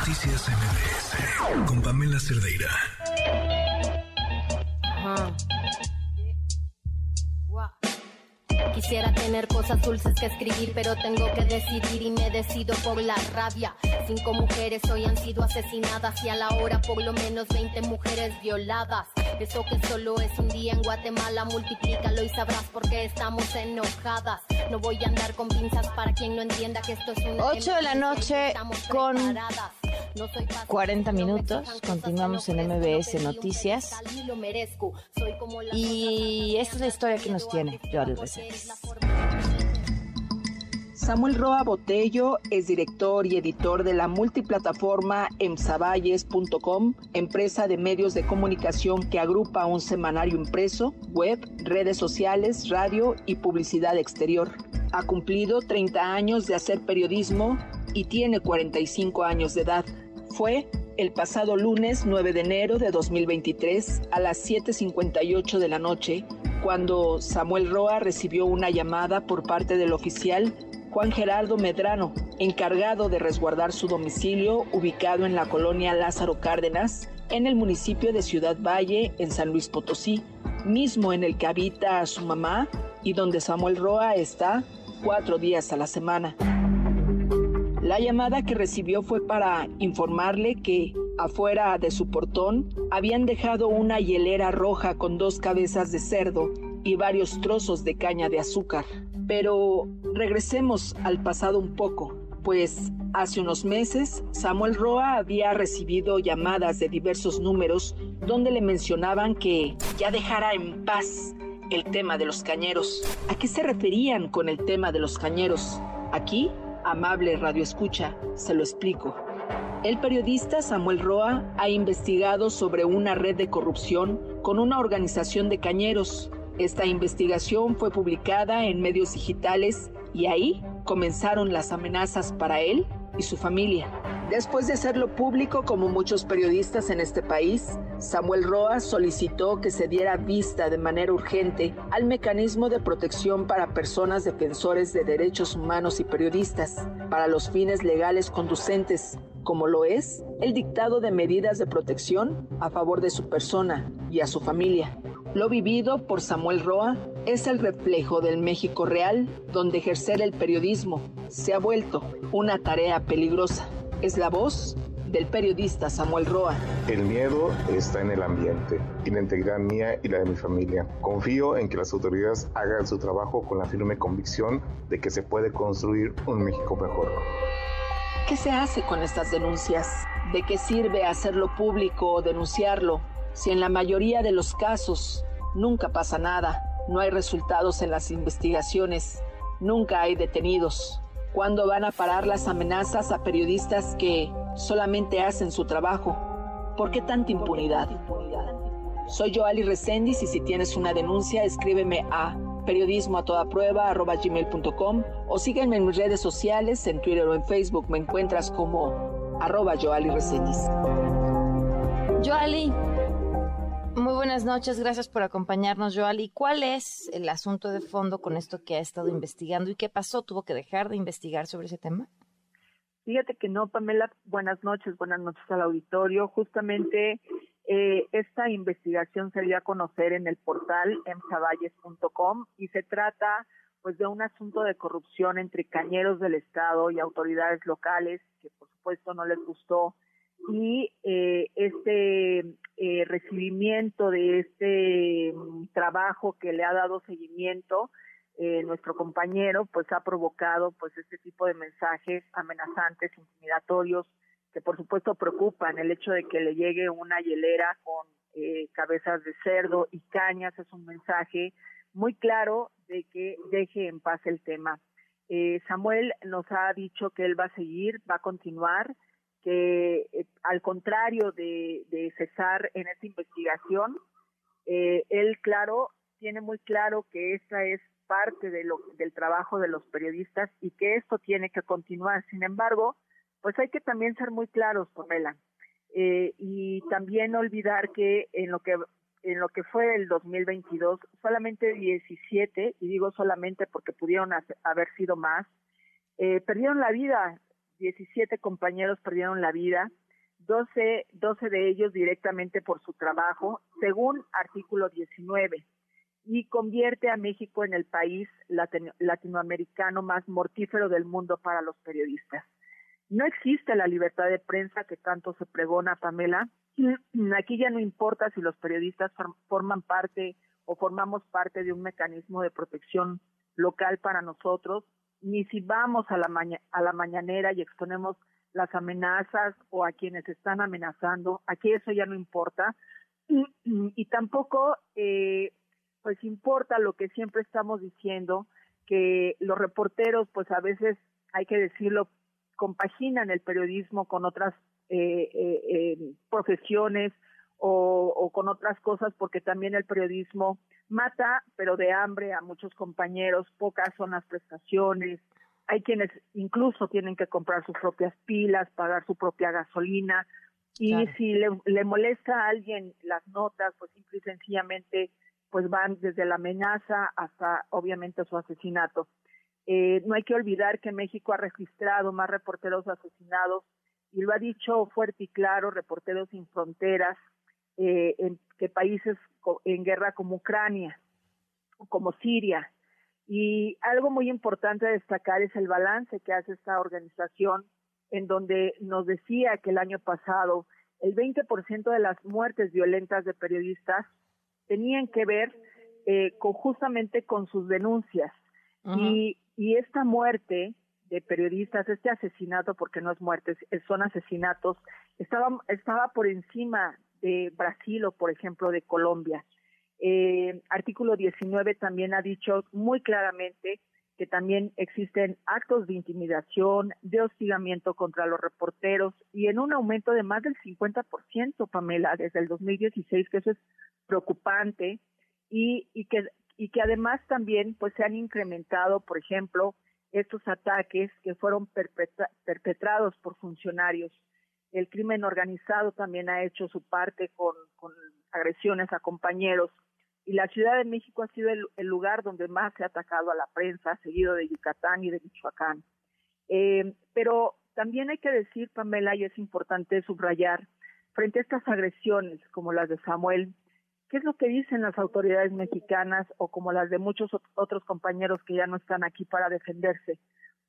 Noticias MBS con Pamela Cerdeira. Quisiera tener cosas dulces que escribir, pero tengo que decidir y me decido por la rabia. Cinco mujeres hoy han sido asesinadas y a la hora por lo menos 20 mujeres violadas. Eso que solo es un día en Guatemala, multiplícalo y sabrás por qué estamos enojadas. No voy a andar con pinzas para quien no entienda que esto es un 8 de la noche con 40 minutos. Continuamos en MBS Noticias. Y esta es la historia que nos tiene Joel Reséndiz. Samuel Roa Botello es director y editor de la multiplataforma emsavalles.com, empresa de medios de comunicación que agrupa un semanario impreso, web, redes sociales, radio y publicidad exterior. Ha cumplido 30 años de hacer periodismo y tiene 45 años de edad. Fue el pasado lunes 9 de enero de 2023 a las 7.58 de la noche cuando Samuel Roa recibió una llamada por parte del oficial Juan Gerardo Medrano, encargado de resguardar su domicilio ubicado en la colonia Lázaro Cárdenas, en el municipio de Ciudad Valle, en San Luis Potosí, mismo en el que habita su mamá y donde Samuel Roa está cuatro días a la semana. La llamada que recibió fue para informarle que afuera de su portón habían dejado una hielera roja con dos cabezas de cerdo y varios trozos de caña de azúcar. Pero regresemos al pasado un poco, pues hace unos meses Samuel Roa había recibido llamadas de diversos números donde le mencionaban que ya dejara en paz el tema de los cañeros. ¿A qué se referían con el tema de los cañeros? Aquí, amable radio escucha, se lo explico. El periodista Samuel Roa ha investigado sobre una red de corrupción con una organización de cañeros esta investigación fue publicada en medios digitales y ahí comenzaron las amenazas para él y su familia. Después de hacerlo público, como muchos periodistas en este país, Samuel Roa solicitó que se diera vista de manera urgente al mecanismo de protección para personas defensores de derechos humanos y periodistas, para los fines legales conducentes, como lo es el dictado de medidas de protección a favor de su persona y a su familia. Lo vivido por Samuel Roa es el reflejo del México real, donde ejercer el periodismo se ha vuelto una tarea peligrosa. Es la voz del periodista Samuel Roa. El miedo está en el ambiente y la integridad mía y la de mi familia. Confío en que las autoridades hagan su trabajo con la firme convicción de que se puede construir un México mejor. ¿Qué se hace con estas denuncias? ¿De qué sirve hacerlo público o denunciarlo? Si en la mayoría de los casos nunca pasa nada, no hay resultados en las investigaciones, nunca hay detenidos. ¿Cuándo van a parar las amenazas a periodistas que solamente hacen su trabajo? ¿Por qué tanta impunidad? Soy Joali Reséndiz y si tienes una denuncia, escríbeme a periodismo o sígueme en mis redes sociales, en Twitter o en Facebook. Me encuentras como arroba Joali Reséndiz. Joali, buenas noches, gracias por acompañarnos, Joali. ¿Cuál es el asunto de fondo con esto que ha estado investigando y qué pasó? ¿Tuvo que dejar de investigar sobre ese tema? Fíjate que no, Pamela, buenas noches, buenas noches al auditorio. Justamente eh, esta investigación se dio a conocer en el portal emsavalles.com y se trata pues de un asunto de corrupción entre cañeros del Estado y autoridades locales que por supuesto no les gustó y eh, este eh, recibimiento de este mm, trabajo que le ha dado seguimiento eh, nuestro compañero pues ha provocado pues este tipo de mensajes amenazantes intimidatorios que por supuesto preocupan. El hecho de que le llegue una hielera con eh, cabezas de cerdo y cañas es un mensaje muy claro de que deje en paz el tema. Eh, Samuel nos ha dicho que él va a seguir va a continuar que eh, al contrario de, cesar en esta investigación, eh, él, claro, tiene muy claro que esta es parte de lo, del trabajo de los periodistas y que esto tiene que continuar. Sin embargo, pues hay que también ser muy claros, Pamela, eh, y también olvidar que en lo que en lo que fue el 2022, solamente 17, y digo solamente porque pudieron haber sido más, eh, perdieron la vida 17 compañeros perdieron la vida, 12, 12 de ellos directamente por su trabajo, según artículo 19, y convierte a México en el país latinoamericano más mortífero del mundo para los periodistas. No existe la libertad de prensa que tanto se pregona, Pamela. Aquí ya no importa si los periodistas forman parte o formamos parte de un mecanismo de protección local para nosotros, ni si vamos a la, a la mañanera y exponemos las amenazas o a quienes están amenazando, aquí eso ya no importa. Y, tampoco, eh, pues importa lo que siempre estamos diciendo, que los reporteros, pues a veces, hay que decirlo, compaginan el periodismo con otras eh, eh, profesiones o, con otras cosas, porque también el periodismo mata, pero de hambre a muchos compañeros, pocas son las prestaciones, hay quienes incluso tienen que comprar sus propias pilas, pagar su propia gasolina, y si le, molesta a alguien las notas, pues simple y sencillamente pues van desde la amenaza hasta obviamente su asesinato. Eh, no hay que olvidar que México ha registrado más reporteros asesinados y lo ha dicho fuerte y claro, reporteros sin fronteras, eh, en que países en guerra como Ucrania, como Siria, y algo muy importante a destacar es el balance que hace esta organización, en donde nos decía que el año pasado el 20% de las muertes violentas de periodistas tenían que ver eh, con justamente con sus denuncias. y, y esta muerte de periodistas, este asesinato, porque no es muerte, son asesinatos, estaba, estaba por encima de Brasil o, por ejemplo, de Colombia. Eh, artículo 19 también ha dicho muy claramente que también existen actos de intimidación, de hostigamiento contra los reporteros y en un aumento de más del 50%, Pamela, desde el 2016, que eso es preocupante y, que además también pues se han incrementado, por ejemplo, estos ataques que fueron perpetrados por funcionarios. El crimen organizado también ha hecho su parte con, con agresiones a compañeros y la Ciudad de México ha sido el, lugar donde más se ha atacado a la prensa, seguido de Yucatán y de Michoacán. Eh, pero también hay que decir, Pamela, y es importante subrayar, frente a estas agresiones como las de Samuel, ¿qué es lo que dicen las autoridades mexicanas o como las de muchos otros compañeros que ya no están aquí para defenderse?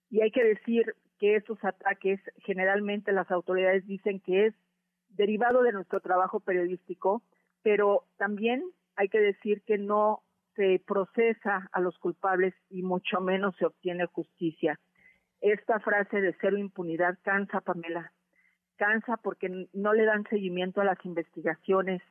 Y hay que decir que estos ataques generalmente las autoridades dicen que es derivado de nuestro trabajo periodístico, pero también hay que decir que no se procesa a los culpables y mucho menos se obtiene justicia. Esta frase de cero impunidad cansa, Pamela, cansa porque no le dan seguimiento a las investigaciones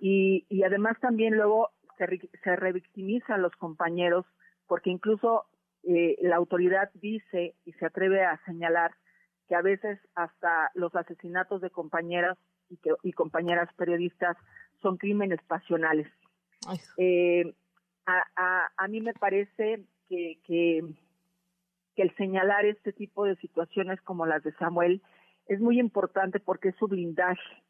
y, y además también luego se, se revictimiza a los compañeros porque incluso eh, la autoridad dice y se atreve a señalar que a veces hasta los asesinatos de compañeras y, que, y compañeras periodistas son crímenes pasionales. Eh, a, a, mí me parece que, que, el señalar este tipo de situaciones como las de Samuel es muy importante porque es su blindaje.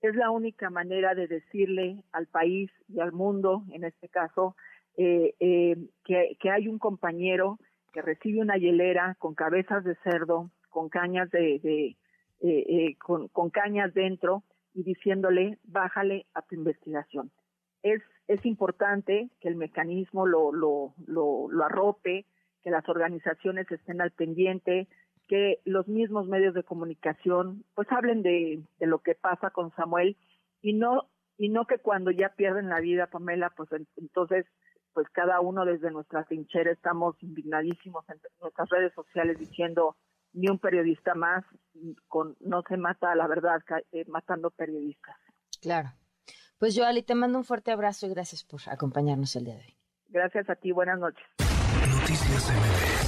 Es la única manera de decirle al país y al mundo, en este caso, eh, eh, que, hay un compañero que recibe una hielera con cabezas de cerdo, con cañas de, de eh, con, con, cañas dentro y diciéndole bájale a tu investigación es, es importante que el mecanismo lo, lo, lo, lo arrope, que las organizaciones estén al pendiente, que los mismos medios de comunicación pues hablen de, de lo que pasa con Samuel y no y no que cuando ya pierden la vida Pamela pues entonces pues cada uno desde nuestra trinchera estamos indignadísimos en nuestras redes sociales diciendo ni un periodista más con no se mata la verdad eh, matando periodistas claro pues Joali, te mando un fuerte abrazo y gracias por acompañarnos el día de hoy. Gracias a ti, buenas noches. Noticias